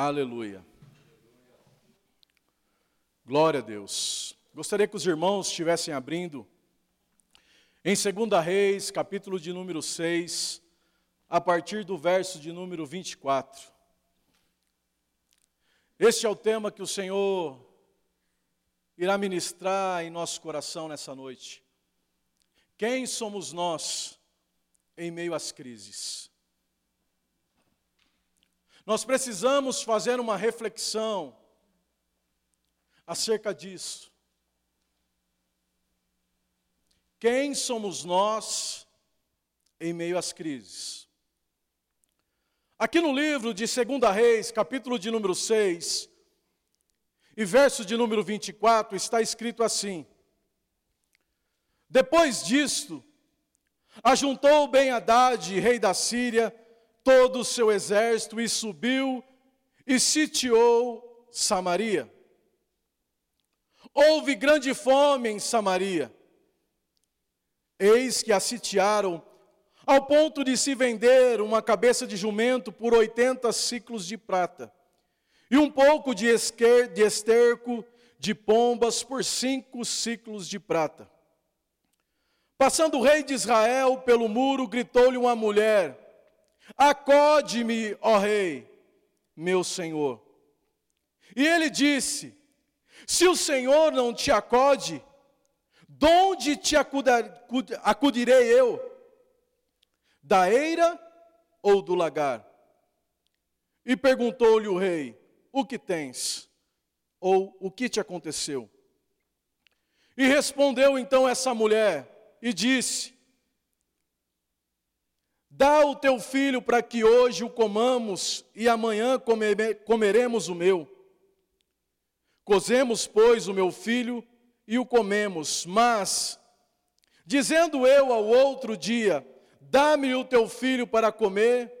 Aleluia. Glória a Deus. Gostaria que os irmãos estivessem abrindo em 2 Reis, capítulo de número 6, a partir do verso de número 24. Este é o tema que o Senhor irá ministrar em nosso coração nessa noite. Quem somos nós em meio às crises? Nós precisamos fazer uma reflexão acerca disso. Quem somos nós em meio às crises? Aqui no livro de 2 Reis, capítulo de número 6, e verso de número 24, está escrito assim: Depois disto, ajuntou Ben-Hadad, rei da Síria, todo o seu exército e subiu e sitiou Samaria. Houve grande fome em Samaria. Eis que a sitiaram ao ponto de se vender uma cabeça de jumento por 80 ciclos de prata e um pouco de, esquer, de esterco de pombas por cinco ciclos de prata. Passando o rei de Israel pelo muro, gritou-lhe uma mulher: Acode-me, ó rei, meu senhor. E ele disse: Se o Senhor não te acode, de onde te acudirei eu? Da eira ou do lagar? E perguntou-lhe o rei: O que tens? Ou o que te aconteceu? E respondeu então essa mulher e disse: Dá o teu filho para que hoje o comamos e amanhã comeremos o meu. Cozemos, pois, o meu filho e o comemos, mas, dizendo eu ao outro dia, dá-me o teu filho para comer,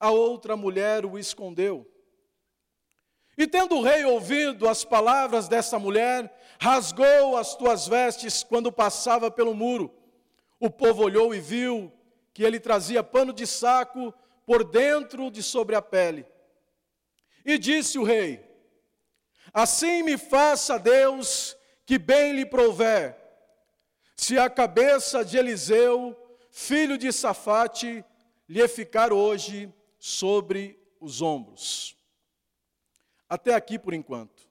a outra mulher o escondeu. E tendo o rei ouvido as palavras dessa mulher, rasgou as tuas vestes quando passava pelo muro. O povo olhou e viu que ele trazia pano de saco por dentro de sobre a pele. E disse o rei: Assim me faça Deus que bem lhe prover, se a cabeça de Eliseu, filho de Safate, lhe ficar hoje sobre os ombros. Até aqui por enquanto.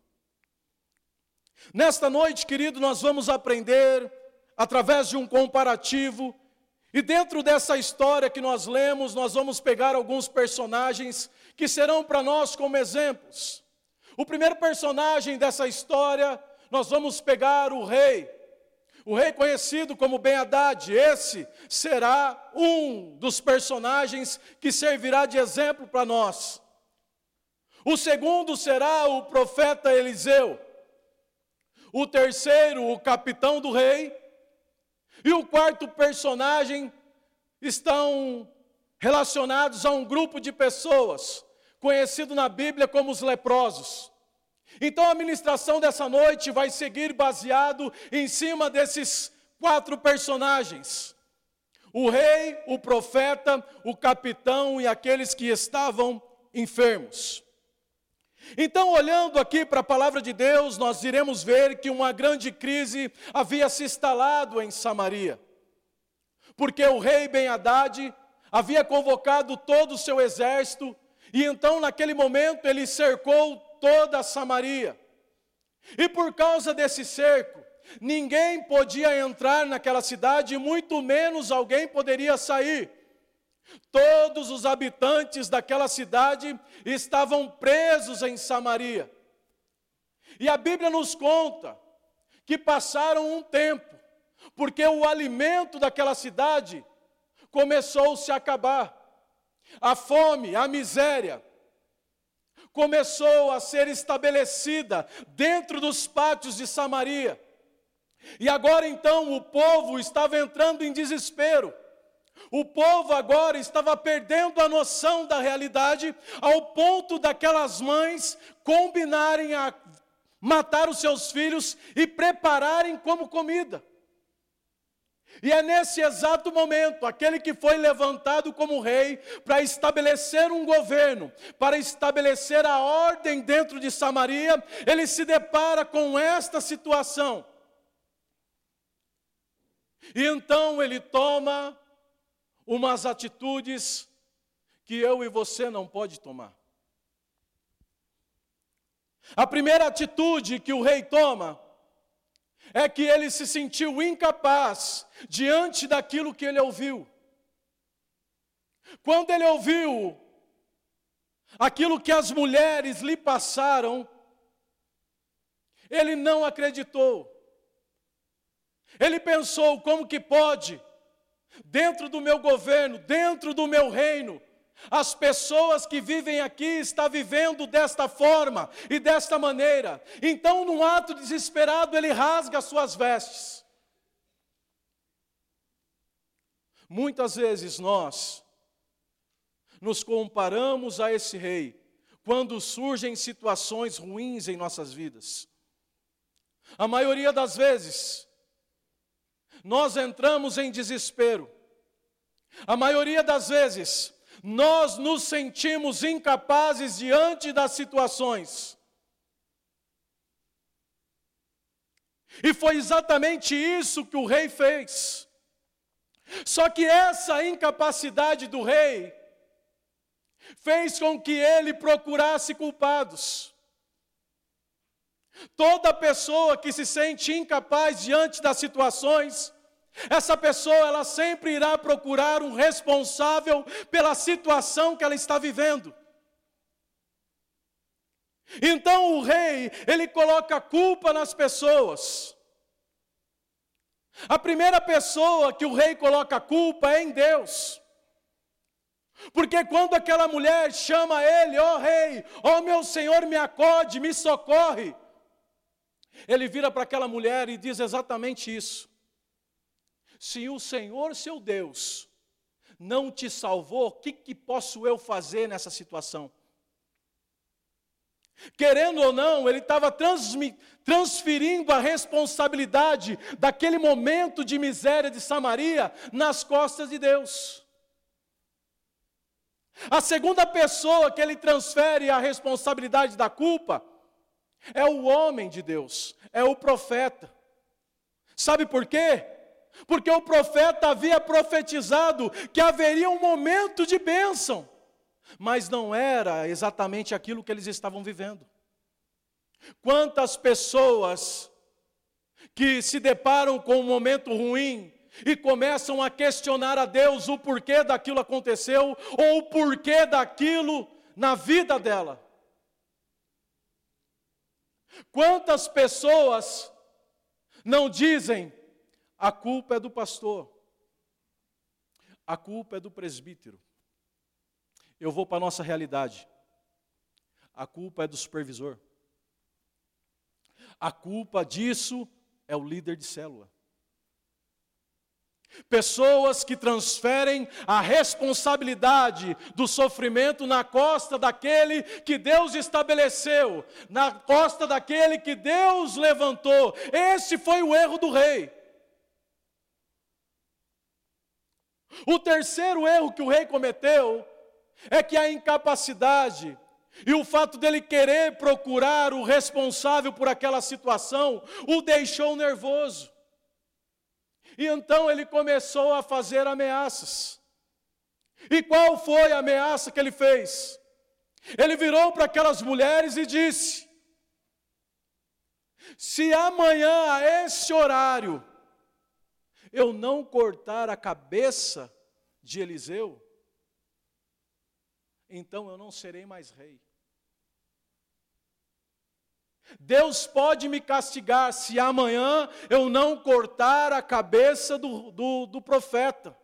Nesta noite, querido, nós vamos aprender, através de um comparativo, e dentro dessa história que nós lemos, nós vamos pegar alguns personagens que serão para nós como exemplos. O primeiro personagem dessa história, nós vamos pegar o rei. O rei conhecido como Ben-Hadad, esse será um dos personagens que servirá de exemplo para nós. O segundo será o profeta Eliseu. O terceiro, o capitão do rei. E o quarto personagem estão relacionados a um grupo de pessoas, conhecido na Bíblia como os leprosos. Então a ministração dessa noite vai seguir baseado em cima desses quatro personagens: o rei, o profeta, o capitão e aqueles que estavam enfermos. Então, olhando aqui para a palavra de Deus, nós iremos ver que uma grande crise havia se instalado em Samaria. Porque o rei Ben-Hadad havia convocado todo o seu exército, e então, naquele momento, ele cercou toda Samaria. E por causa desse cerco, ninguém podia entrar naquela cidade, muito menos alguém poderia sair. Todos os habitantes daquela cidade estavam presos em Samaria. E a Bíblia nos conta que passaram um tempo, porque o alimento daquela cidade começou -se a acabar. A fome, a miséria começou a ser estabelecida dentro dos pátios de Samaria. E agora então o povo estava entrando em desespero. O povo agora estava perdendo a noção da realidade, ao ponto daquelas mães combinarem a matar os seus filhos e prepararem como comida. E é nesse exato momento, aquele que foi levantado como rei para estabelecer um governo, para estabelecer a ordem dentro de Samaria, ele se depara com esta situação. E então ele toma umas atitudes que eu e você não pode tomar. A primeira atitude que o rei toma é que ele se sentiu incapaz diante daquilo que ele ouviu. Quando ele ouviu aquilo que as mulheres lhe passaram, ele não acreditou. Ele pensou: como que pode, dentro do meu governo, dentro do meu reino, as pessoas que vivem aqui estão vivendo desta forma e desta maneira. Então, num ato desesperado, ele rasga as suas vestes. Muitas vezes nós nos comparamos a esse rei quando surgem situações ruins em nossas vidas. A maioria das vezes, nós entramos em desespero. A maioria das vezes, nós nos sentimos incapazes diante das situações. E foi exatamente isso que o rei fez. Só que essa incapacidade do rei fez com que ele procurasse culpados. Toda pessoa que se sente incapaz diante das situações, essa pessoa, ela sempre irá procurar um responsável pela situação que ela está vivendo. Então o rei, ele coloca culpa nas pessoas. A primeira pessoa que o rei coloca culpa é em Deus. Porque quando aquela mulher chama ele, ó oh, rei, ó oh, meu senhor, me acode, me socorre. Ele vira para aquela mulher e diz exatamente isso. Se o Senhor, seu Deus, não te salvou, o que, que posso eu fazer nessa situação? Querendo ou não, ele estava transferindo a responsabilidade daquele momento de miséria de Samaria nas costas de Deus. A segunda pessoa que ele transfere a responsabilidade da culpa é o homem de Deus, é o profeta. Sabe por quê? Porque o profeta havia profetizado que haveria um momento de bênção, mas não era exatamente aquilo que eles estavam vivendo. Quantas pessoas que se deparam com um momento ruim e começam a questionar a Deus o porquê daquilo aconteceu ou o porquê daquilo na vida dela. Quantas pessoas não dizem a culpa é do pastor. A culpa é do presbítero. Eu vou para a nossa realidade. A culpa é do supervisor. A culpa disso é o líder de célula. Pessoas que transferem a responsabilidade do sofrimento na costa daquele que Deus estabeleceu, na costa daquele que Deus levantou. Esse foi o erro do rei. O terceiro erro que o rei cometeu é que a incapacidade e o fato dele querer procurar o responsável por aquela situação o deixou nervoso. E então ele começou a fazer ameaças. E qual foi a ameaça que ele fez? Ele virou para aquelas mulheres e disse: Se amanhã a esse horário eu não cortar a cabeça de Eliseu, então eu não serei mais rei. Deus pode me castigar se amanhã eu não cortar a cabeça do, do, do profeta.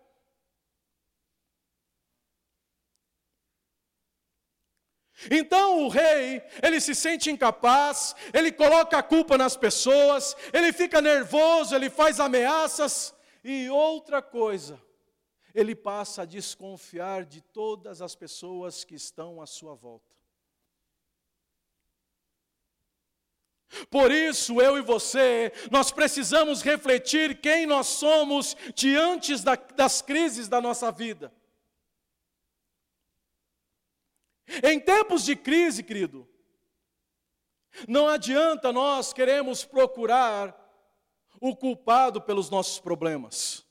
Então o rei, ele se sente incapaz, ele coloca a culpa nas pessoas, ele fica nervoso, ele faz ameaças, e outra coisa, ele passa a desconfiar de todas as pessoas que estão à sua volta. Por isso, eu e você, nós precisamos refletir quem nós somos diante da, das crises da nossa vida. Em tempos de crise, querido, não adianta nós queremos procurar o culpado pelos nossos problemas.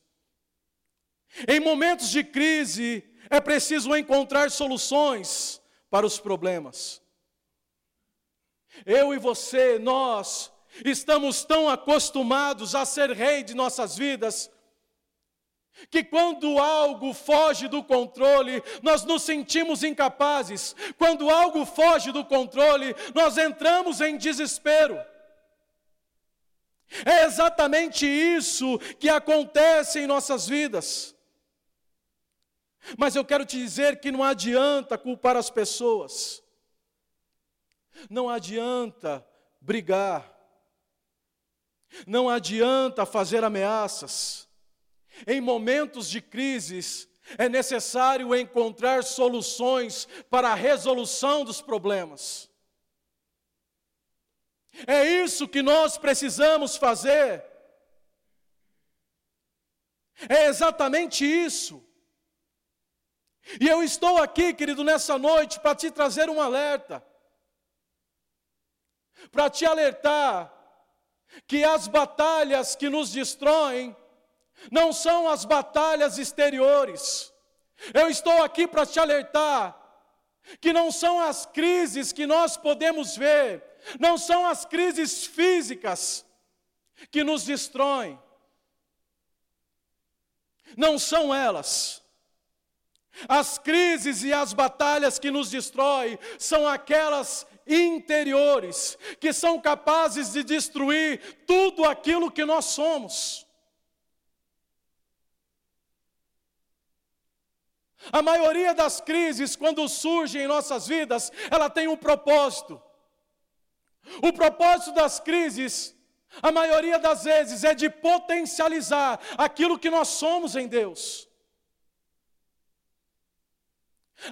Em momentos de crise, é preciso encontrar soluções para os problemas. Eu e você, nós, estamos tão acostumados a ser rei de nossas vidas, que quando algo foge do controle, nós nos sentimos incapazes. Quando algo foge do controle, nós entramos em desespero. É exatamente isso que acontece em nossas vidas. Mas eu quero te dizer que não adianta culpar as pessoas, não adianta brigar, não adianta fazer ameaças. Em momentos de crises, é necessário encontrar soluções para a resolução dos problemas. É isso que nós precisamos fazer. É exatamente isso. E eu estou aqui, querido, nessa noite para te trazer um alerta. Para te alertar que as batalhas que nos destroem não são as batalhas exteriores. Eu estou aqui para te alertar que não são as crises que nós podemos ver, não são as crises físicas que nos destroem. Não são elas. As crises e as batalhas que nos destroem são aquelas interiores, que são capazes de destruir tudo aquilo que nós somos. A maioria das crises, quando surgem em nossas vidas, ela tem um propósito. O propósito das crises, a maioria das vezes, é de potencializar aquilo que nós somos em Deus.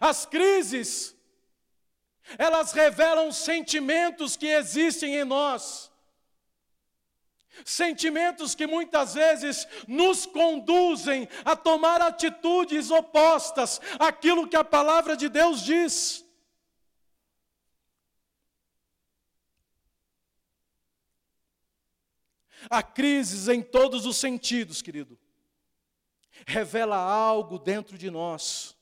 As crises, elas revelam sentimentos que existem em nós. Sentimentos que muitas vezes nos conduzem a tomar atitudes opostas àquilo que a palavra de Deus diz. A crise em todos os sentidos, querido, revela algo dentro de nós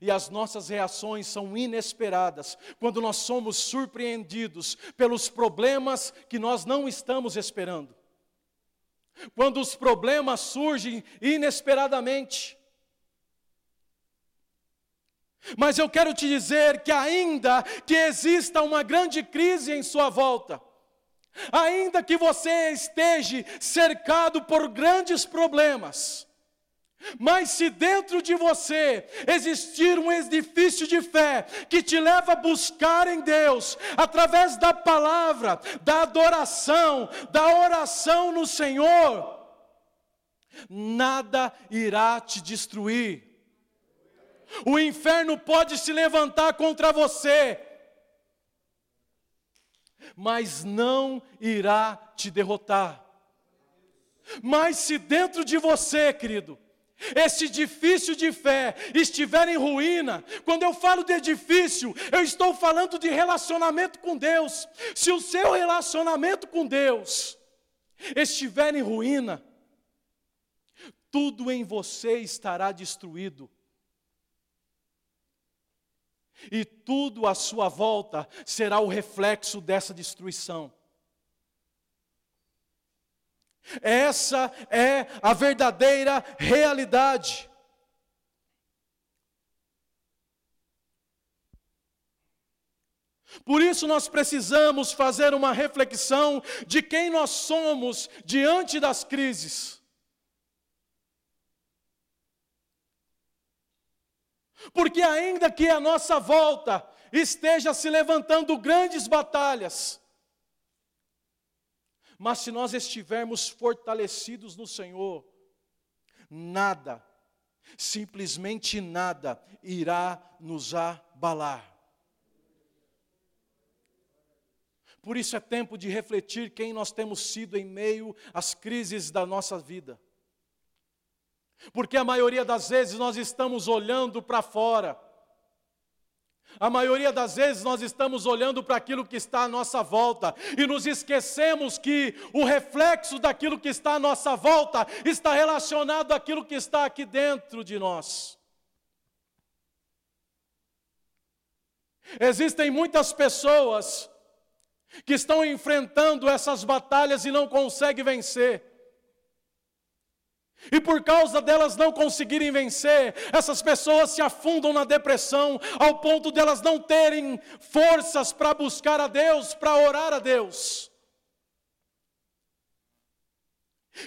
e as nossas reações são inesperadas quando nós somos surpreendidos pelos problemas que nós não estamos esperando. Quando os problemas surgem inesperadamente. Mas eu quero te dizer que, ainda que exista uma grande crise em sua volta, ainda que você esteja cercado por grandes problemas, mas se dentro de você existir um edifício de fé que te leva a buscar em Deus, através da palavra, da adoração, da oração no Senhor, nada irá te destruir. O inferno pode se levantar contra você, mas não irá te derrotar. Mas se dentro de você, querido, esse edifício de fé estiver em ruína, quando eu falo de edifício, eu estou falando de relacionamento com Deus. Se o seu relacionamento com Deus estiver em ruína, tudo em você estará destruído. E tudo à sua volta será o reflexo dessa destruição. Essa é a verdadeira realidade. Por isso nós precisamos fazer uma reflexão de quem nós somos diante das crises. Porque ainda que a nossa volta esteja se levantando grandes batalhas, mas se nós estivermos fortalecidos no Senhor, nada, simplesmente nada, irá nos abalar. Por isso é tempo de refletir quem nós temos sido em meio às crises da nossa vida. Porque a maioria das vezes nós estamos olhando para fora. A maioria das vezes nós estamos olhando para aquilo que está à nossa volta e nos esquecemos que o reflexo daquilo que está à nossa volta está relacionado àquilo que está aqui dentro de nós. Existem muitas pessoas que estão enfrentando essas batalhas e não conseguem vencer. E por causa delas não conseguirem vencer, essas pessoas se afundam na depressão, ao ponto delas não terem forças para buscar a Deus, para orar a Deus.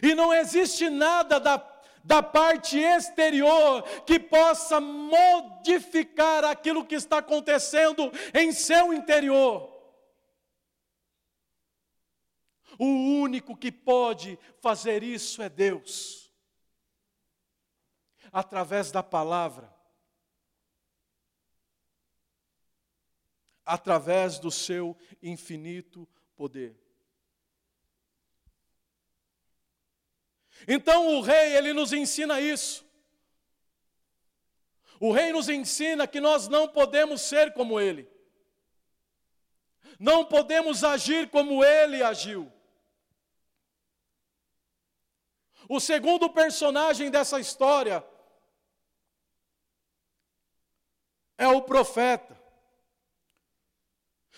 E não existe nada da, da parte exterior que possa modificar aquilo que está acontecendo em seu interior. O único que pode fazer isso é Deus através da palavra, através do seu infinito poder. Então o rei, ele nos ensina isso. O rei nos ensina que nós não podemos ser como ele. Não podemos agir como ele agiu. O segundo personagem dessa história é o profeta.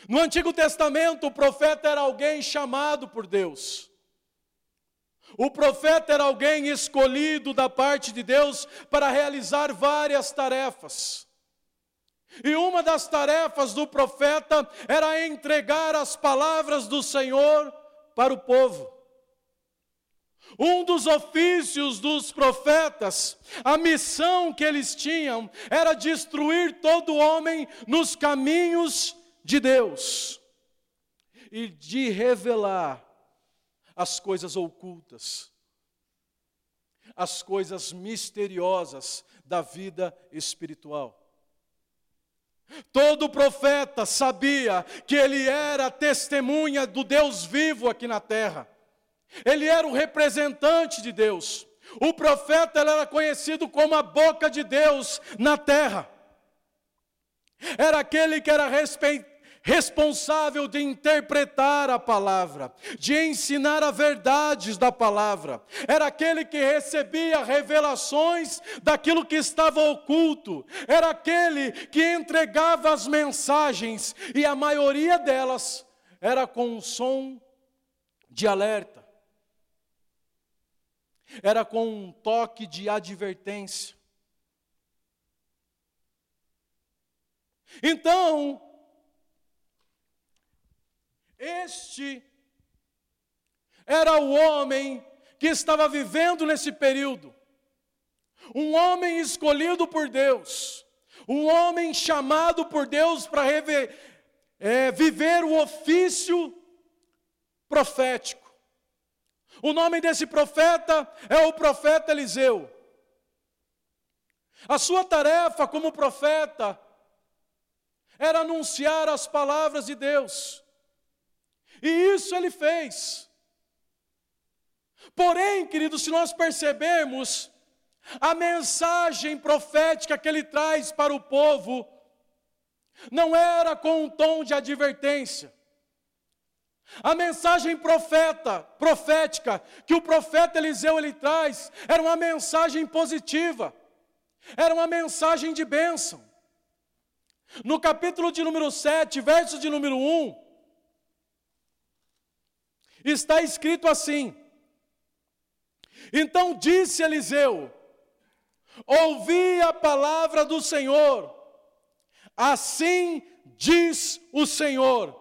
No Antigo Testamento, o profeta era alguém chamado por Deus. O profeta era alguém escolhido da parte de Deus para realizar várias tarefas. E uma das tarefas do profeta era entregar as palavras do Senhor para o povo. Um dos ofícios dos profetas, a missão que eles tinham era destruir todo homem nos caminhos de Deus e de revelar as coisas ocultas, as coisas misteriosas da vida espiritual. Todo profeta sabia que ele era testemunha do Deus vivo aqui na terra. Ele era o representante de Deus. O profeta era conhecido como a boca de Deus na terra. Era aquele que era responsável de interpretar a palavra, de ensinar as verdades da palavra. Era aquele que recebia revelações daquilo que estava oculto. Era aquele que entregava as mensagens e a maioria delas era com um som de alerta era com um toque de advertência. Então, este era o homem que estava vivendo nesse período, um homem escolhido por Deus, um homem chamado por Deus para é, viver o ofício profético. O nome desse profeta é o profeta Eliseu. A sua tarefa como profeta era anunciar as palavras de Deus. E isso ele fez. Porém, queridos, se nós percebermos, a mensagem profética que ele traz para o povo não era com um tom de advertência. A mensagem profeta, profética, que o profeta Eliseu ele traz, era uma mensagem positiva, era uma mensagem de bênção. No capítulo de número 7, verso de número 1, está escrito assim: Então disse Eliseu: Ouvi a palavra do Senhor, assim diz o Senhor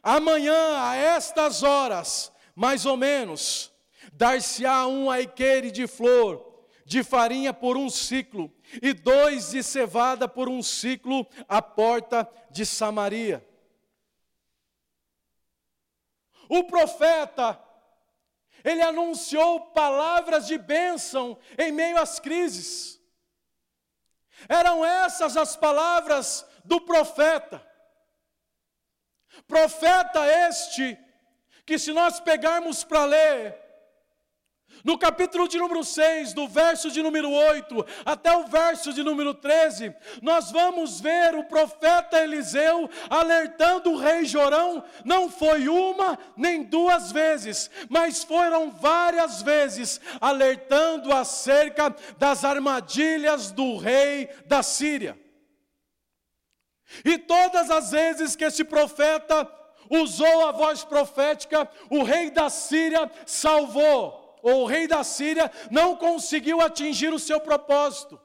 Amanhã, a estas horas, mais ou menos, dar-se-á um aiqueire de flor, de farinha por um ciclo, e dois de cevada por um ciclo, à porta de Samaria. O profeta, ele anunciou palavras de bênção em meio às crises. Eram essas as palavras do profeta. Profeta este, que se nós pegarmos para ler, no capítulo de número 6, do verso de número 8 até o verso de número 13, nós vamos ver o profeta Eliseu alertando o rei Jorão, não foi uma nem duas vezes, mas foram várias vezes, alertando acerca das armadilhas do rei da Síria. E todas as vezes que esse profeta usou a voz profética, o rei da Síria salvou o rei da Síria não conseguiu atingir o seu propósito.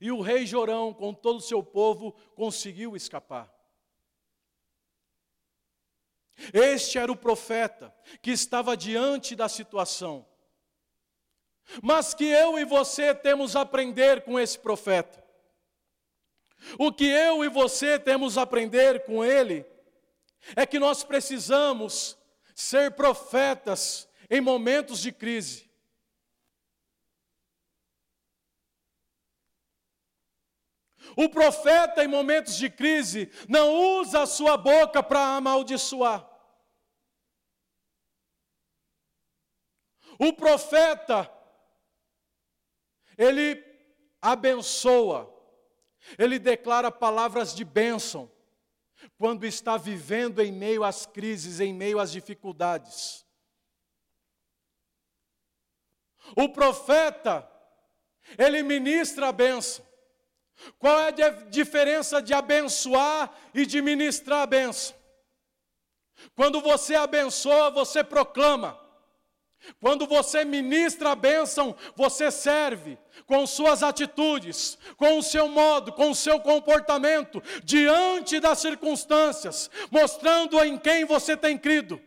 E o rei Jorão, com todo o seu povo, conseguiu escapar. Este era o profeta que estava diante da situação. Mas que eu e você temos a aprender com esse profeta. O que eu e você temos a aprender com ele é que nós precisamos ser profetas em momentos de crise. O profeta, em momentos de crise, não usa a sua boca para amaldiçoar. O profeta, ele abençoa, ele declara palavras de bênção, quando está vivendo em meio às crises, em meio às dificuldades. O profeta, ele ministra a bênção. Qual é a diferença de abençoar e de ministrar a bênção? Quando você abençoa, você proclama. Quando você ministra a bênção, você serve com suas atitudes, com o seu modo, com o seu comportamento, diante das circunstâncias, mostrando em quem você tem crido.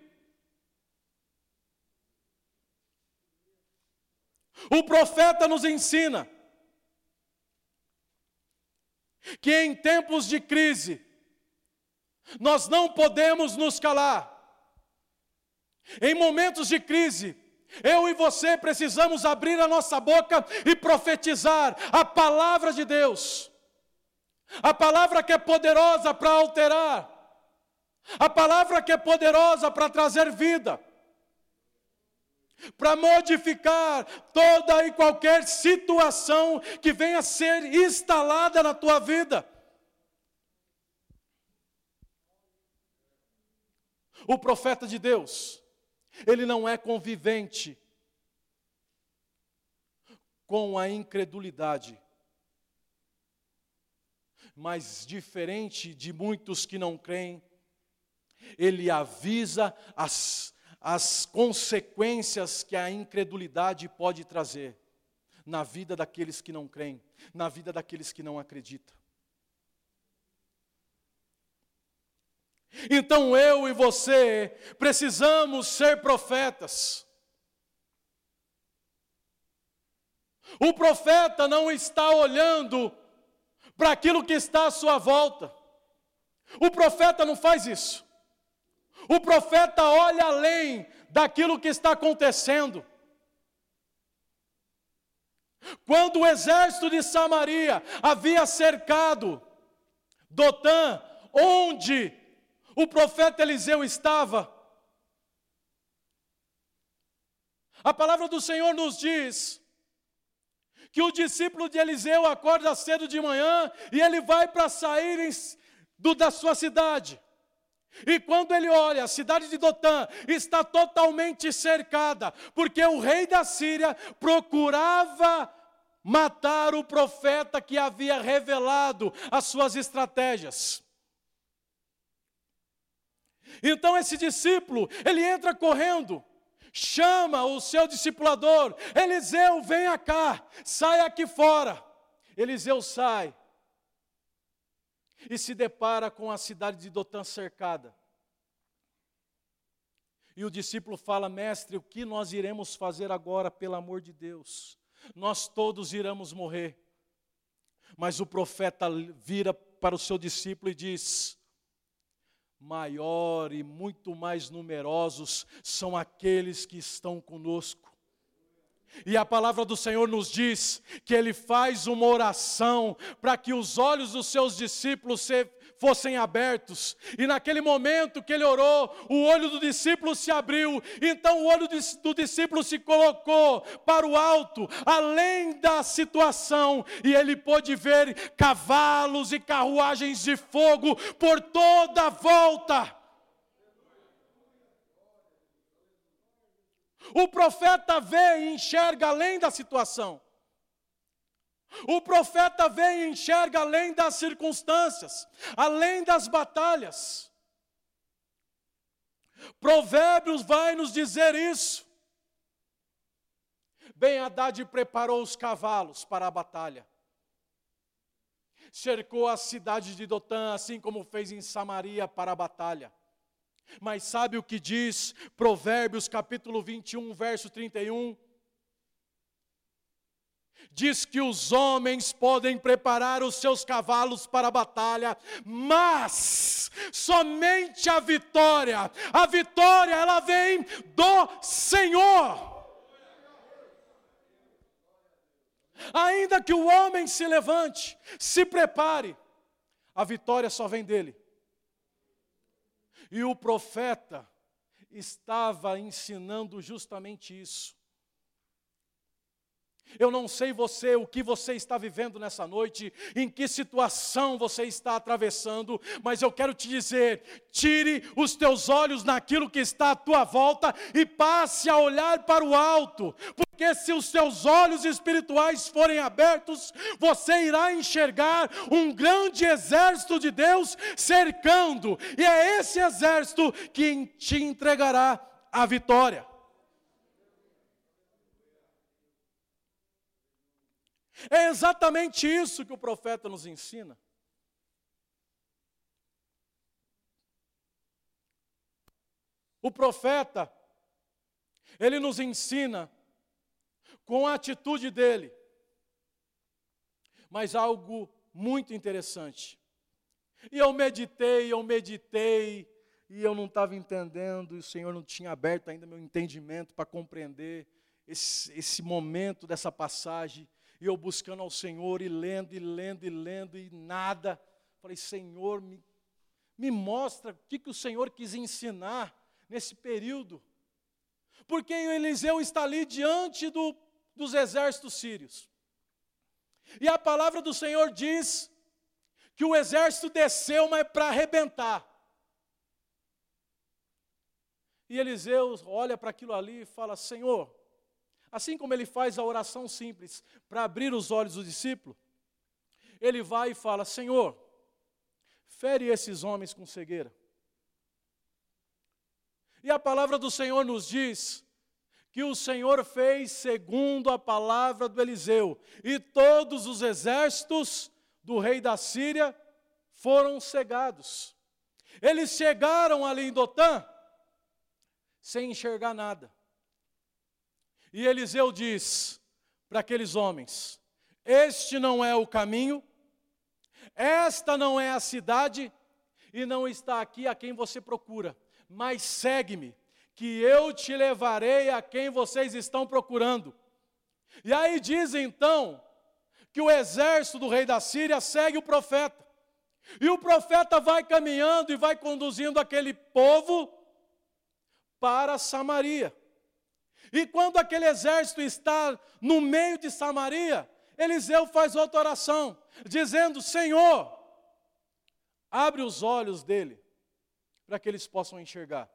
O profeta nos ensina que em tempos de crise, nós não podemos nos calar. Em momentos de crise, eu e você precisamos abrir a nossa boca e profetizar a palavra de Deus, a palavra que é poderosa para alterar, a palavra que é poderosa para trazer vida. Para modificar toda e qualquer situação que venha a ser instalada na tua vida. O profeta de Deus, ele não é convivente com a incredulidade. Mas diferente de muitos que não creem, ele avisa as as consequências que a incredulidade pode trazer na vida daqueles que não creem, na vida daqueles que não acreditam. Então eu e você precisamos ser profetas. O profeta não está olhando para aquilo que está à sua volta. O profeta não faz isso. O profeta olha além daquilo que está acontecendo. Quando o exército de Samaria havia cercado Dotã, onde o profeta Eliseu estava, a palavra do Senhor nos diz que o discípulo de Eliseu acorda cedo de manhã e ele vai para sair do, da sua cidade. E quando ele olha, a cidade de Dotã está totalmente cercada, porque o rei da Síria procurava matar o profeta que havia revelado as suas estratégias. Então esse discípulo, ele entra correndo, chama o seu discipulador, Eliseu, venha cá, sai aqui fora. Eliseu sai, e se depara com a cidade de Dotã cercada. E o discípulo fala: Mestre, o que nós iremos fazer agora, pelo amor de Deus? Nós todos iremos morrer. Mas o profeta vira para o seu discípulo e diz: Maior e muito mais numerosos são aqueles que estão conosco. E a palavra do Senhor nos diz que ele faz uma oração para que os olhos dos seus discípulos se, fossem abertos. E naquele momento que ele orou, o olho do discípulo se abriu. Então o olho do discípulo se colocou para o alto, além da situação, e ele pôde ver cavalos e carruagens de fogo por toda a volta. O profeta vê e enxerga além da situação. O profeta vê e enxerga além das circunstâncias, além das batalhas. Provérbios vai nos dizer isso. Ben Haddad preparou os cavalos para a batalha. Cercou a cidade de Dotã, assim como fez em Samaria para a batalha. Mas sabe o que diz Provérbios capítulo 21, verso 31? Diz que os homens podem preparar os seus cavalos para a batalha, mas somente a vitória, a vitória ela vem do Senhor. Ainda que o homem se levante, se prepare, a vitória só vem dele. E o profeta estava ensinando justamente isso. Eu não sei você, o que você está vivendo nessa noite, em que situação você está atravessando, mas eu quero te dizer: tire os teus olhos naquilo que está à tua volta e passe a olhar para o alto, porque se os teus olhos espirituais forem abertos, você irá enxergar um grande exército de Deus cercando, e é esse exército que te entregará a vitória. É exatamente isso que o profeta nos ensina. O profeta, ele nos ensina com a atitude dele, mas algo muito interessante. E eu meditei, eu meditei, e eu não estava entendendo, e o Senhor não tinha aberto ainda meu entendimento para compreender esse, esse momento dessa passagem e eu buscando ao Senhor e lendo e lendo e lendo e nada. Falei, Senhor, me, me mostra o que, que o Senhor quis ensinar nesse período. Porque Eliseu está ali diante do, dos exércitos sírios. E a palavra do Senhor diz que o exército desceu, mas para arrebentar. E Eliseu olha para aquilo ali e fala: Senhor, Assim como ele faz a oração simples para abrir os olhos do discípulo, ele vai e fala: Senhor, fere esses homens com cegueira. E a palavra do Senhor nos diz que o Senhor fez segundo a palavra do Eliseu, e todos os exércitos do rei da Síria foram cegados. Eles chegaram ali em Dotã sem enxergar nada. E Eliseu diz para aqueles homens: Este não é o caminho, esta não é a cidade, e não está aqui a quem você procura, mas segue-me, que eu te levarei a quem vocês estão procurando. E aí diz então que o exército do rei da Síria segue o profeta. E o profeta vai caminhando e vai conduzindo aquele povo para Samaria. E quando aquele exército está no meio de Samaria, Eliseu faz outra oração, dizendo: Senhor, abre os olhos dele, para que eles possam enxergar.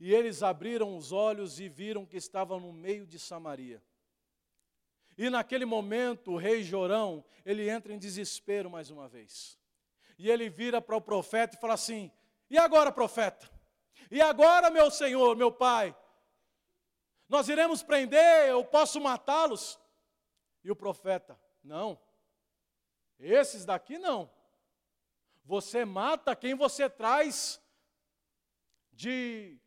E eles abriram os olhos e viram que estavam no meio de Samaria. E naquele momento, o rei Jorão, ele entra em desespero mais uma vez. E ele vira para o profeta e fala assim: E agora, profeta? E agora, meu senhor, meu pai? Nós iremos prender, eu posso matá-los. E o profeta: Não, esses daqui não. Você mata quem você traz de.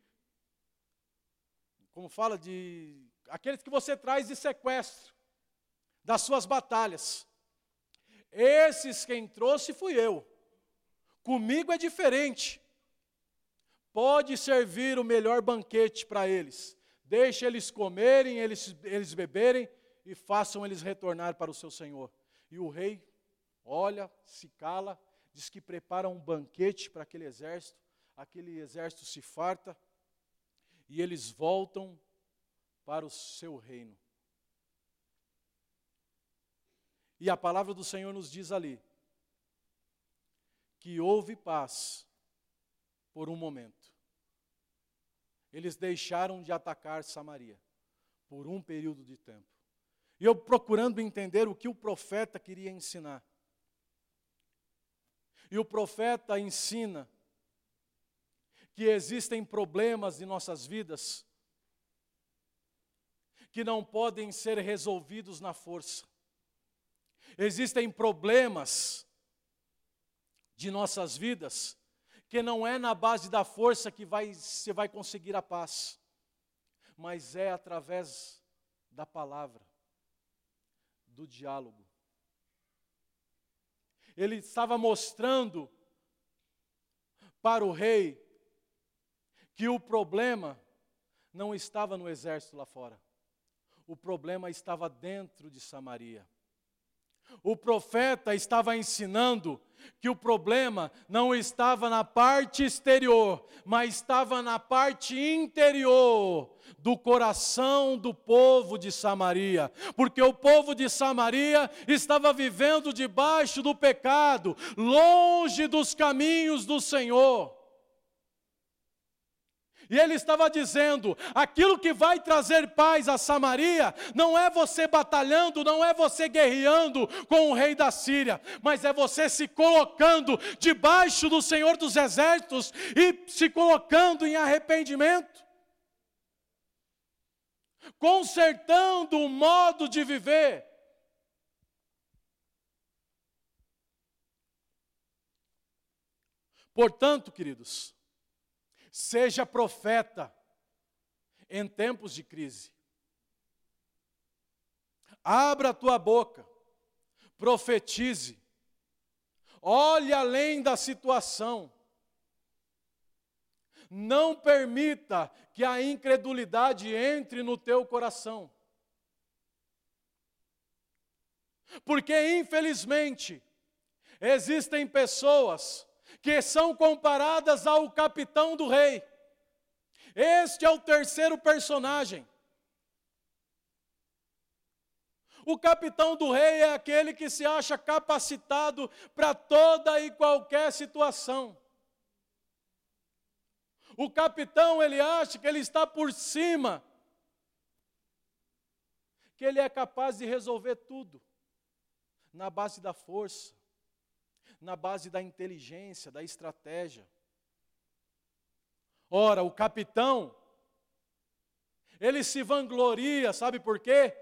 Como fala de. Aqueles que você traz de sequestro, das suas batalhas. Esses quem trouxe fui eu. Comigo é diferente. Pode servir o melhor banquete para eles deixe eles comerem, eles, eles beberem e façam eles retornar para o seu senhor. E o rei olha, se cala, diz que prepara um banquete para aquele exército, aquele exército se farta e eles voltam para o seu reino. E a palavra do Senhor nos diz ali que houve paz por um momento. Eles deixaram de atacar Samaria por um período de tempo. E eu procurando entender o que o profeta queria ensinar. E o profeta ensina que existem problemas em nossas vidas que não podem ser resolvidos na força. Existem problemas de nossas vidas que não é na base da força que vai, você vai conseguir a paz, mas é através da palavra, do diálogo. Ele estava mostrando para o rei que o problema não estava no exército lá fora, o problema estava dentro de Samaria. O profeta estava ensinando que o problema não estava na parte exterior, mas estava na parte interior do coração do povo de Samaria, porque o povo de Samaria estava vivendo debaixo do pecado, longe dos caminhos do Senhor. E ele estava dizendo: aquilo que vai trazer paz a Samaria não é você batalhando, não é você guerreando com o rei da Síria, mas é você se colocando debaixo do Senhor dos Exércitos e se colocando em arrependimento, consertando o modo de viver. Portanto, queridos, Seja profeta em tempos de crise. Abra a tua boca, profetize, olhe além da situação. Não permita que a incredulidade entre no teu coração. Porque, infelizmente, existem pessoas que são comparadas ao capitão do rei. Este é o terceiro personagem. O capitão do rei é aquele que se acha capacitado para toda e qualquer situação. O capitão, ele acha que ele está por cima, que ele é capaz de resolver tudo, na base da força, na base da inteligência, da estratégia. Ora, o capitão, ele se vangloria, sabe por quê?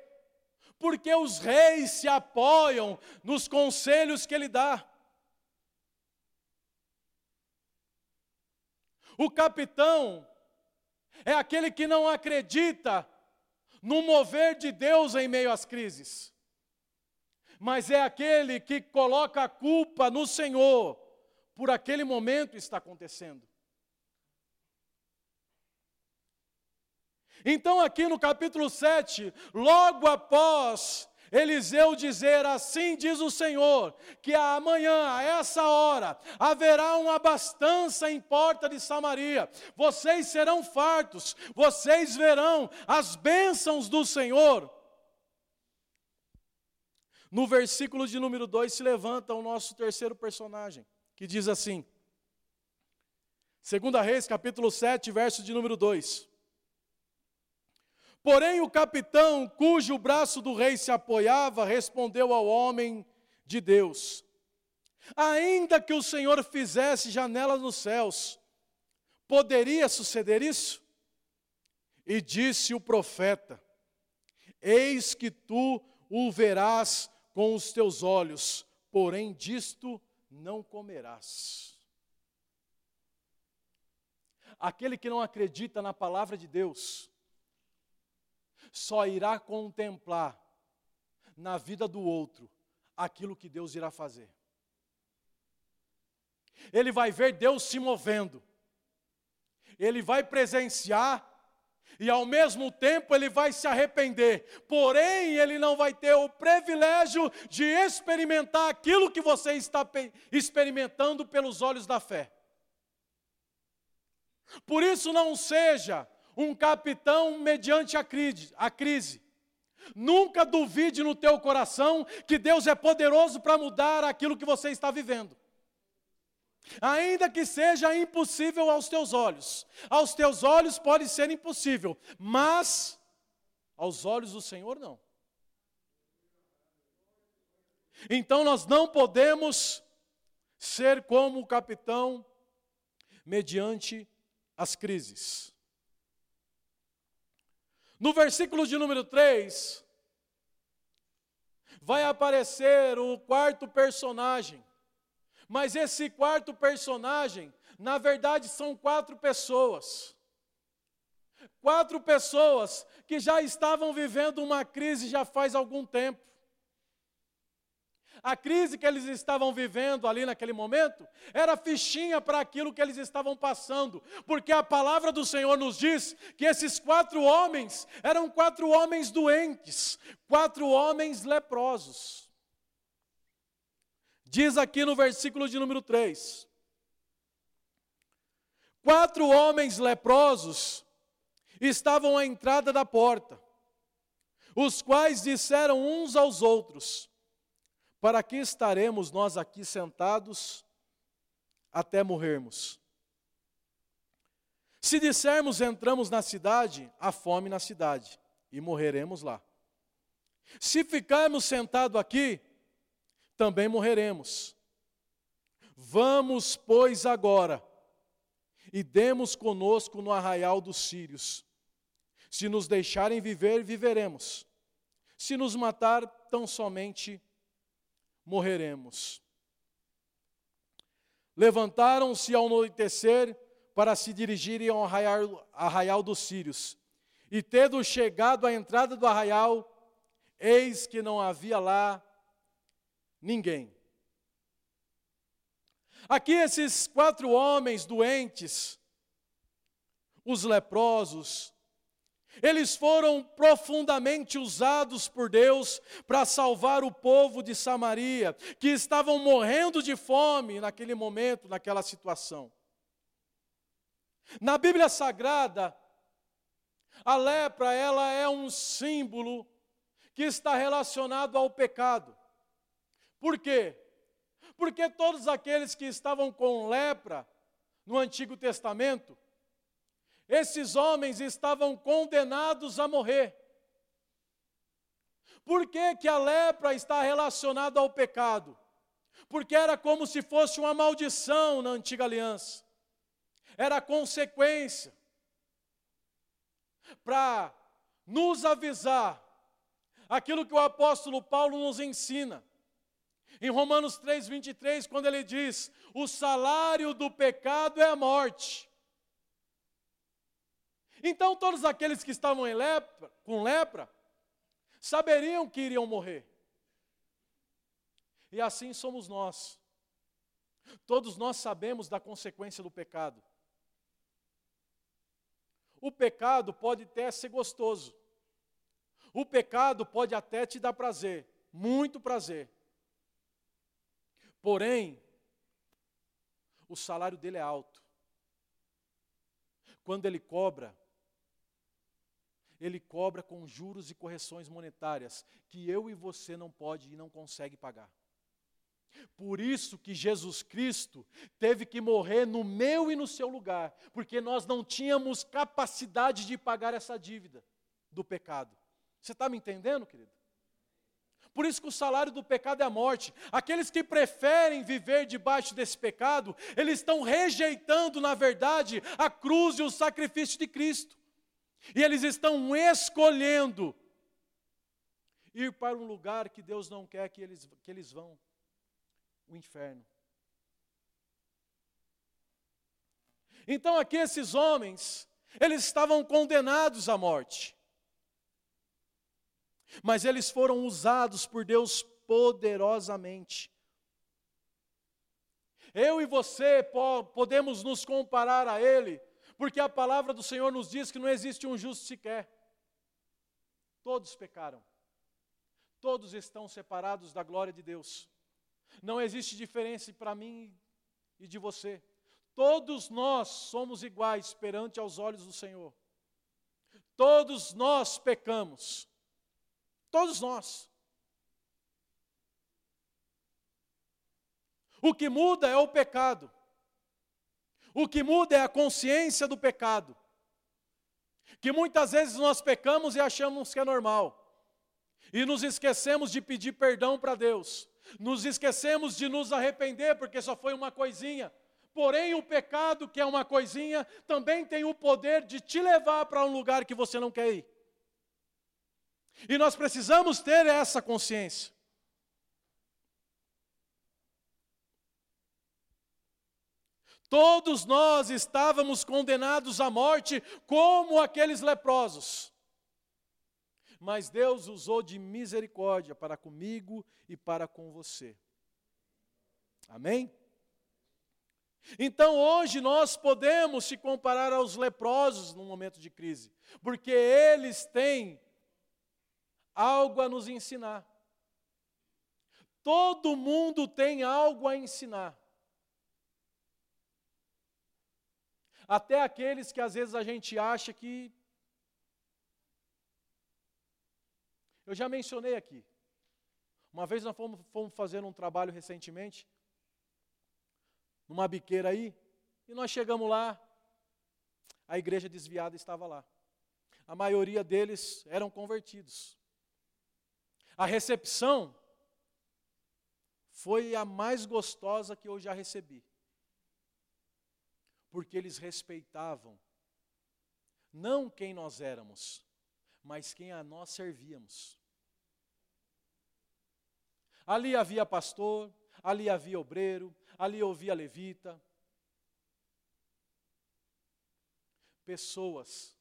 Porque os reis se apoiam nos conselhos que ele dá. O capitão é aquele que não acredita no mover de Deus em meio às crises mas é aquele que coloca a culpa no Senhor por aquele momento está acontecendo. Então, aqui no capítulo 7, logo após Eliseu dizer: Assim diz o Senhor, que amanhã, a essa hora, haverá uma abastança em porta de Samaria, vocês serão fartos, vocês verão as bênçãos do Senhor. No versículo de número 2 se levanta o nosso terceiro personagem, que diz assim: Segunda Reis, capítulo 7, verso de número 2. Porém, o capitão, cujo braço do rei se apoiava, respondeu ao homem de Deus: Ainda que o Senhor fizesse janelas nos céus, poderia suceder isso? E disse o profeta: Eis que tu o verás com os teus olhos, porém disto não comerás. Aquele que não acredita na palavra de Deus, só irá contemplar na vida do outro aquilo que Deus irá fazer. Ele vai ver Deus se movendo, ele vai presenciar E ao mesmo tempo ele vai se arrepender, porém ele não vai ter o privilégio de experimentar aquilo que você está experimentando pelos olhos da fé. Por isso, não seja um capitão mediante a crise. Nunca duvide no teu coração que Deus é poderoso para mudar aquilo que você está vivendo. Ainda que seja impossível aos teus olhos. Aos teus olhos pode ser impossível, mas aos olhos do Senhor não. Então nós não podemos ser como o capitão mediante as crises. No versículo de número 3, vai aparecer o quarto personagem. Mas esse quarto personagem, na verdade, são quatro pessoas. Quatro pessoas que já estavam vivendo uma crise já faz algum tempo. A crise que eles estavam vivendo ali naquele momento era fichinha para aquilo que eles estavam passando, porque a palavra do Senhor nos diz que esses quatro homens eram quatro homens doentes, quatro homens leprosos. Diz aqui no versículo de número 3: Quatro homens leprosos estavam à entrada da porta, os quais disseram uns aos outros: para que estaremos nós aqui sentados até morrermos? Se dissermos entramos na cidade, há fome na cidade e morreremos lá. Se ficarmos sentados aqui, também morreremos. Vamos, pois, agora e demos conosco no arraial dos sírios. Se nos deixarem viver, viveremos. Se nos matar, tão somente morreremos. Levantaram-se ao anoitecer para se dirigirem ao arraial, arraial dos sírios. E tendo chegado à entrada do arraial, eis que não havia lá ninguém. Aqui esses quatro homens doentes, os leprosos, eles foram profundamente usados por Deus para salvar o povo de Samaria, que estavam morrendo de fome naquele momento, naquela situação. Na Bíblia Sagrada, a lepra ela é um símbolo que está relacionado ao pecado. Por quê? Porque todos aqueles que estavam com lepra no Antigo Testamento, esses homens estavam condenados a morrer. Por que, que a lepra está relacionada ao pecado? Porque era como se fosse uma maldição na antiga aliança. Era consequência para nos avisar aquilo que o apóstolo Paulo nos ensina. Em Romanos 3, 23, quando ele diz: O salário do pecado é a morte, então todos aqueles que estavam lepra, com lepra saberiam que iriam morrer. E assim somos nós. Todos nós sabemos da consequência do pecado. O pecado pode até ser gostoso. O pecado pode até te dar prazer, muito prazer. Porém, o salário dele é alto. Quando ele cobra, ele cobra com juros e correções monetárias que eu e você não pode e não consegue pagar. Por isso que Jesus Cristo teve que morrer no meu e no seu lugar, porque nós não tínhamos capacidade de pagar essa dívida do pecado. Você está me entendendo, querido? Por isso que o salário do pecado é a morte. Aqueles que preferem viver debaixo desse pecado, eles estão rejeitando, na verdade, a cruz e o sacrifício de Cristo. E eles estão escolhendo ir para um lugar que Deus não quer que eles, que eles vão o inferno. Então aqui esses homens, eles estavam condenados à morte. Mas eles foram usados por Deus poderosamente. Eu e você podemos nos comparar a Ele Porque a palavra do Senhor nos diz que não existe um justo sequer. Todos pecaram. Todos estão separados da glória de Deus. Não existe diferença para mim e de você. Todos nós somos iguais perante aos olhos do Senhor. Todos nós pecamos. Todos nós. O que muda é o pecado. O que muda é a consciência do pecado. Que muitas vezes nós pecamos e achamos que é normal. E nos esquecemos de pedir perdão para Deus. Nos esquecemos de nos arrepender porque só foi uma coisinha. Porém, o pecado, que é uma coisinha, também tem o poder de te levar para um lugar que você não quer ir. E nós precisamos ter essa consciência. Todos nós estávamos condenados à morte, como aqueles leprosos. Mas Deus usou de misericórdia para comigo e para com você. Amém? Então hoje nós podemos se comparar aos leprosos no momento de crise, porque eles têm algo a nos ensinar. Todo mundo tem algo a ensinar. Até aqueles que às vezes a gente acha que. Eu já mencionei aqui. Uma vez nós fomos, fomos fazer um trabalho recentemente, numa biqueira aí, e nós chegamos lá, a igreja desviada estava lá. A maioria deles eram convertidos. A recepção foi a mais gostosa que eu já recebi porque eles respeitavam não quem nós éramos, mas quem a nós servíamos. Ali havia pastor, ali havia obreiro, ali havia levita. Pessoas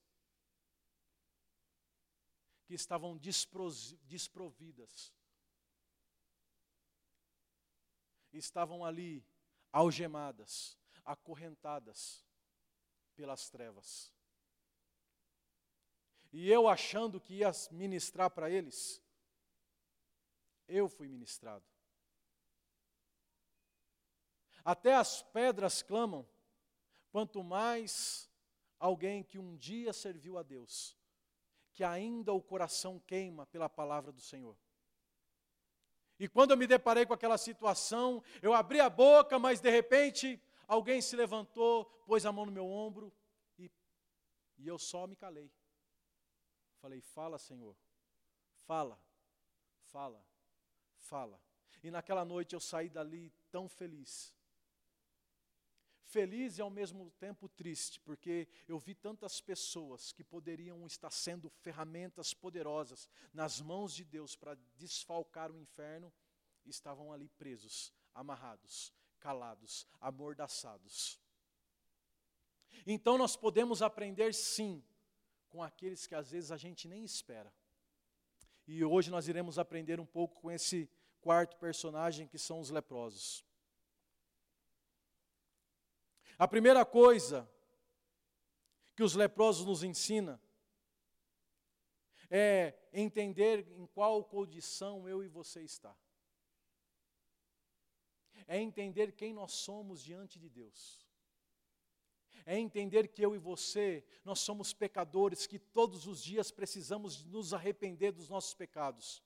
que estavam desprovidas, estavam ali algemadas, acorrentadas pelas trevas. E eu achando que ia ministrar para eles, eu fui ministrado. Até as pedras clamam, quanto mais alguém que um dia serviu a Deus, que ainda o coração queima pela palavra do Senhor. E quando eu me deparei com aquela situação, eu abri a boca, mas de repente Alguém se levantou, pôs a mão no meu ombro e, e eu só me calei. Falei: Fala, Senhor, fala, fala, fala. E naquela noite eu saí dali tão feliz. Feliz e ao mesmo tempo triste, porque eu vi tantas pessoas que poderiam estar sendo ferramentas poderosas nas mãos de Deus para desfalcar o inferno, estavam ali presos, amarrados, calados, amordaçados. Então nós podemos aprender sim com aqueles que às vezes a gente nem espera. E hoje nós iremos aprender um pouco com esse quarto personagem que são os leprosos. A primeira coisa que os leprosos nos ensina é entender em qual condição eu e você está é entender quem nós somos diante de Deus. É entender que eu e você, nós somos pecadores, que todos os dias precisamos nos arrepender dos nossos pecados.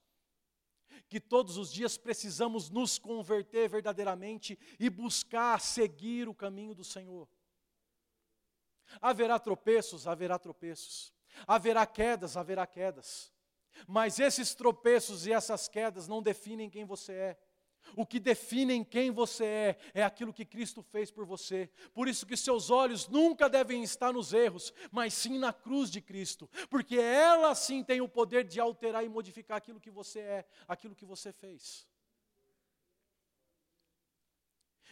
Que todos os dias precisamos nos converter verdadeiramente e buscar seguir o caminho do Senhor. Haverá tropeços, haverá tropeços. Haverá quedas, haverá quedas. Mas esses tropeços e essas quedas não definem quem você é. O que define quem você é, é aquilo que Cristo fez por você. Por isso que seus olhos nunca devem estar nos erros, mas sim na cruz de Cristo. Porque ela sim tem o poder de alterar e modificar aquilo que você é, aquilo que você fez.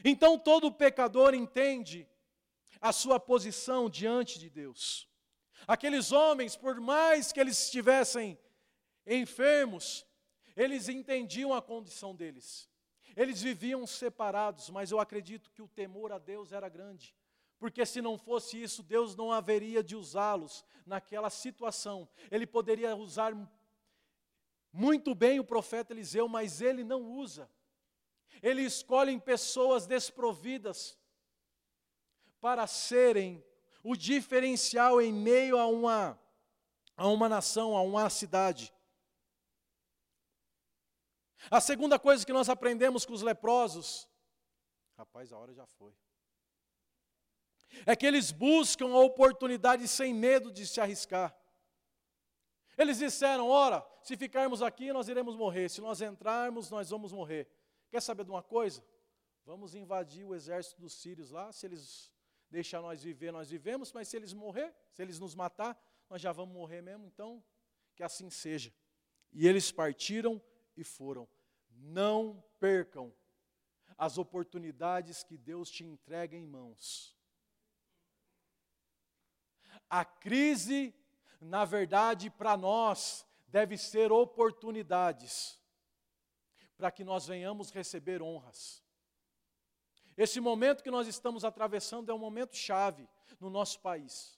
Então todo pecador entende a sua posição diante de Deus. Aqueles homens, por mais que eles estivessem enfermos, eles entendiam a condição deles. Eles viviam separados, mas eu acredito que o temor a Deus era grande, Porque se não fosse isso, Deus não haveria de usá-los naquela situação. Ele poderia usar muito bem o profeta Eliseu, mas ele não usa. Ele escolhe pessoas desprovidas para serem o diferencial em meio a uma, a uma nação, a uma cidade. A segunda coisa que nós aprendemos com os leprosos, rapaz, a hora já foi, é que eles buscam a oportunidade sem medo de se arriscar. Eles disseram: ora, se ficarmos aqui, nós iremos morrer, se nós entrarmos, nós vamos morrer. Quer saber de uma coisa? Vamos invadir o exército dos sírios lá, se eles deixar nós viver, nós vivemos, mas se eles morrer, se eles nos matar, nós já vamos morrer mesmo, então que assim seja. E eles partiram e foram. Não percam as oportunidades que Deus te entrega em mãos. A crise, na verdade, para nós, deve ser oportunidades para que nós venhamos receber honras. Esse momento que nós estamos atravessando é um momento chave no nosso país.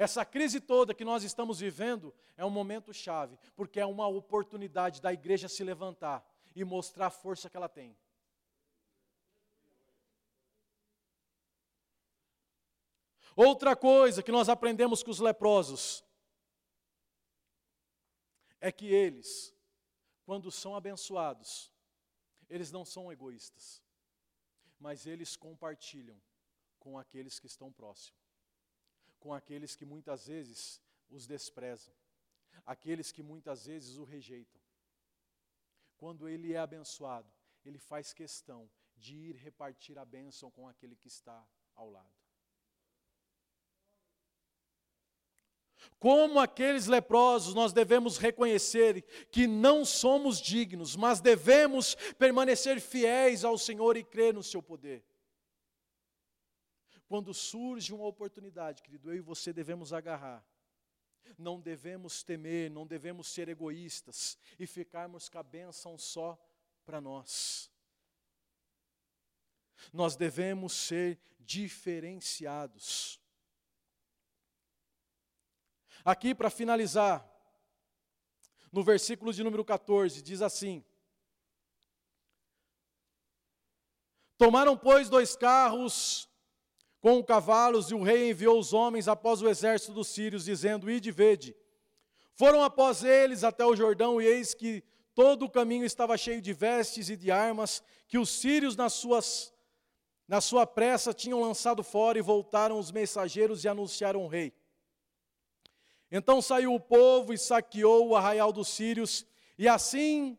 Essa crise toda que nós estamos vivendo é um momento chave, porque é uma oportunidade da igreja se levantar e mostrar a força que ela tem. Outra coisa que nós aprendemos com os leprosos é que eles, quando são abençoados, eles não são egoístas, mas eles compartilham com aqueles que estão próximos com aqueles que muitas vezes os desprezam, aqueles que muitas vezes o rejeitam. Quando ele é abençoado, ele faz questão de ir repartir a bênção com aquele que está ao lado. Como aqueles leprosos, nós devemos reconhecer que não somos dignos, mas devemos permanecer fiéis ao Senhor e crer no seu poder. Quando surge uma oportunidade, querido, eu e você devemos agarrar. Não devemos temer, não devemos ser egoístas e ficarmos com a bênção só para nós. Nós devemos ser diferenciados. Aqui, para finalizar, no versículo de número 14, diz assim: Tomaram, pois, dois carros com cavalos, e o rei enviou os homens após o exército dos sírios, dizendo: Ide vede. Foram após eles até o Jordão, e eis que todo o caminho estava cheio de vestes e de armas, que os sírios, nas suas, na sua pressa, tinham lançado fora, e voltaram os mensageiros e anunciaram o rei. Então saiu o povo e saqueou o arraial dos sírios, e assim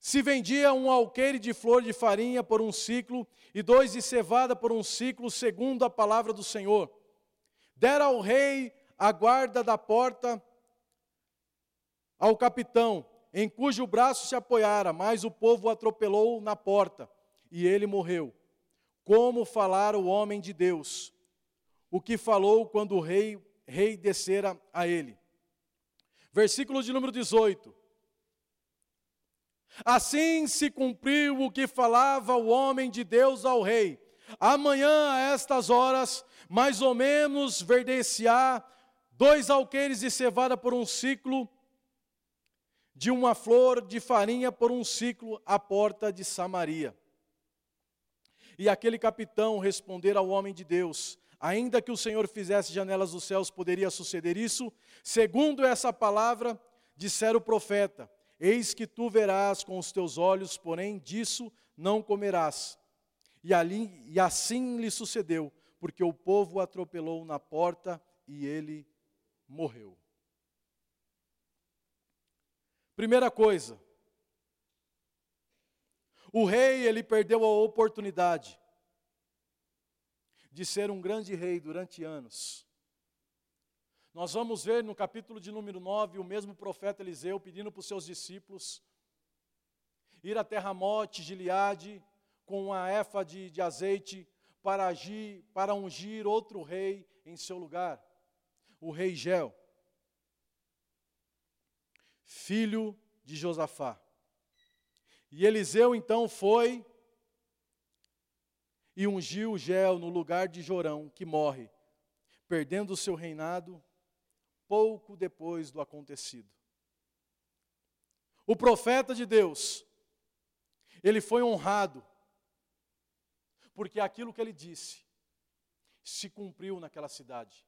se vendia um alqueire de flor de farinha por um ciclo, e dois de cevada por um ciclo, segundo a palavra do Senhor. Dera ao rei a guarda da porta ao capitão, em cujo braço se apoiara, mas o povo o atropelou na porta, e ele morreu. Como falara o homem de Deus, o que falou quando o rei, rei descera a ele. Versículo de número 18. Assim se cumpriu o que falava o homem de Deus ao rei. Amanhã, a estas horas, mais ou menos, verdenciar dois alqueires de cevada por um ciclo, de uma flor de farinha por um ciclo, à porta de Samaria. E aquele capitão responder ao homem de Deus: Ainda que o Senhor fizesse janelas dos céus, poderia suceder isso? Segundo essa palavra, dissera o profeta: Eis que tu verás com os teus olhos, porém disso não comerás. E, ali, e assim lhe sucedeu, porque o povo o atropelou na porta e ele morreu. Primeira coisa, o rei ele perdeu a oportunidade de ser um grande rei durante anos. Nós vamos ver no capítulo de número 9 o mesmo profeta Eliseu pedindo para os seus discípulos ir até Ramote, Gileade, com uma efa de, de azeite para, agir, para ungir outro rei em seu lugar, o rei Gel, filho de Josafá. E Eliseu então foi e ungiu Gel no lugar de Jorão, que morre, perdendo o seu reinado pouco depois do acontecido. O profeta de Deus, ele foi honrado, porque aquilo que ele disse se cumpriu naquela cidade.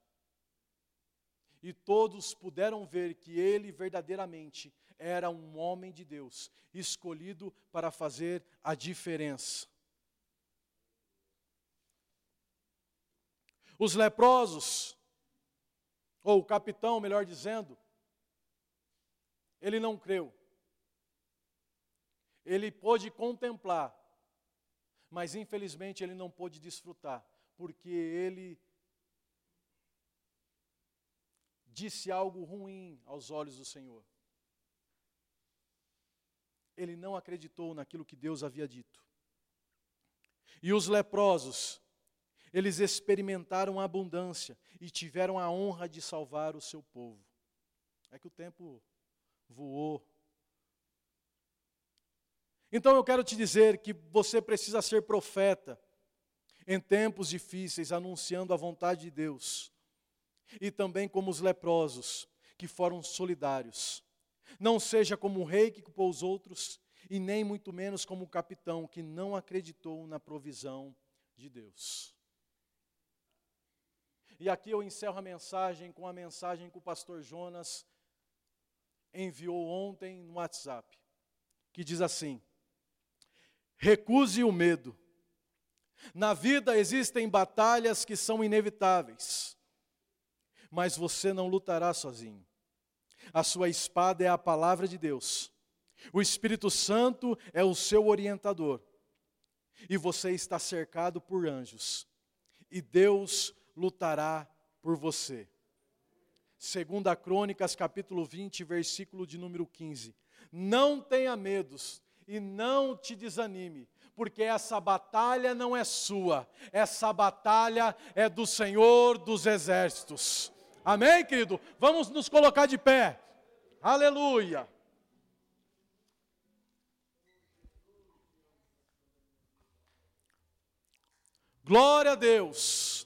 E todos puderam ver que ele verdadeiramente era um homem de Deus, escolhido para fazer a diferença. Os leprosos, ou o capitão, melhor dizendo, ele não creu. Ele pôde contemplar, mas infelizmente ele não pôde desfrutar, porque ele disse algo ruim aos olhos do Senhor. Ele não acreditou naquilo que Deus havia dito. E os leprosos, eles experimentaram a abundância e tiveram a honra de salvar o seu povo. É que o tempo voou. Então eu quero te dizer que você precisa ser profeta em tempos difíceis, anunciando a vontade de Deus. E também como os leprosos, que foram solidários. Não seja como o rei que culpou os outros, e nem muito menos como o capitão que não acreditou na provisão de Deus. E aqui eu encerro a mensagem com a mensagem que o pastor Jonas enviou ontem no WhatsApp, que diz assim: Recuse o medo. Na vida existem batalhas que são inevitáveis, mas você não lutará sozinho. A sua espada é a palavra de Deus. O Espírito Santo é o seu orientador. E você está cercado por anjos. E Deus lutará por você. Segunda Crônicas, capítulo 20, versículo de número 15. Não tenha medos e não te desanime, porque essa batalha não é sua, essa batalha é do Senhor dos exércitos. Amém, querido? Vamos nos colocar de pé. Aleluia. Glória a Deus.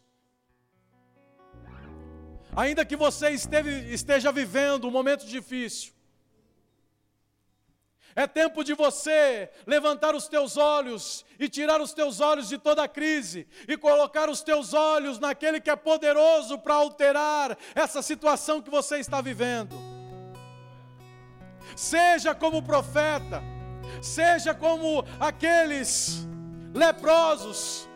Ainda que você esteve, esteja vivendo um momento difícil, é tempo de você levantar os teus olhos e tirar os teus olhos de toda a crise e colocar os teus olhos naquele que é poderoso para alterar essa situação que você está vivendo. Seja como profeta, seja como aqueles leprosos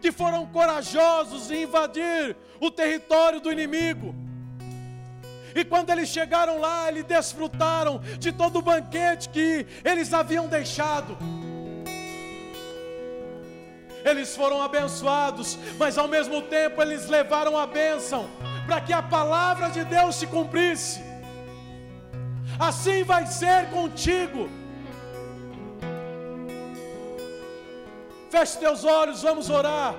que foram corajosos em invadir o território do inimigo. E quando eles chegaram lá, eles desfrutaram de todo o banquete que eles haviam deixado. Eles foram abençoados, mas ao mesmo tempo eles levaram a bênção para que a palavra de Deus se cumprisse. Assim vai ser contigo. Feche teus olhos, vamos orar.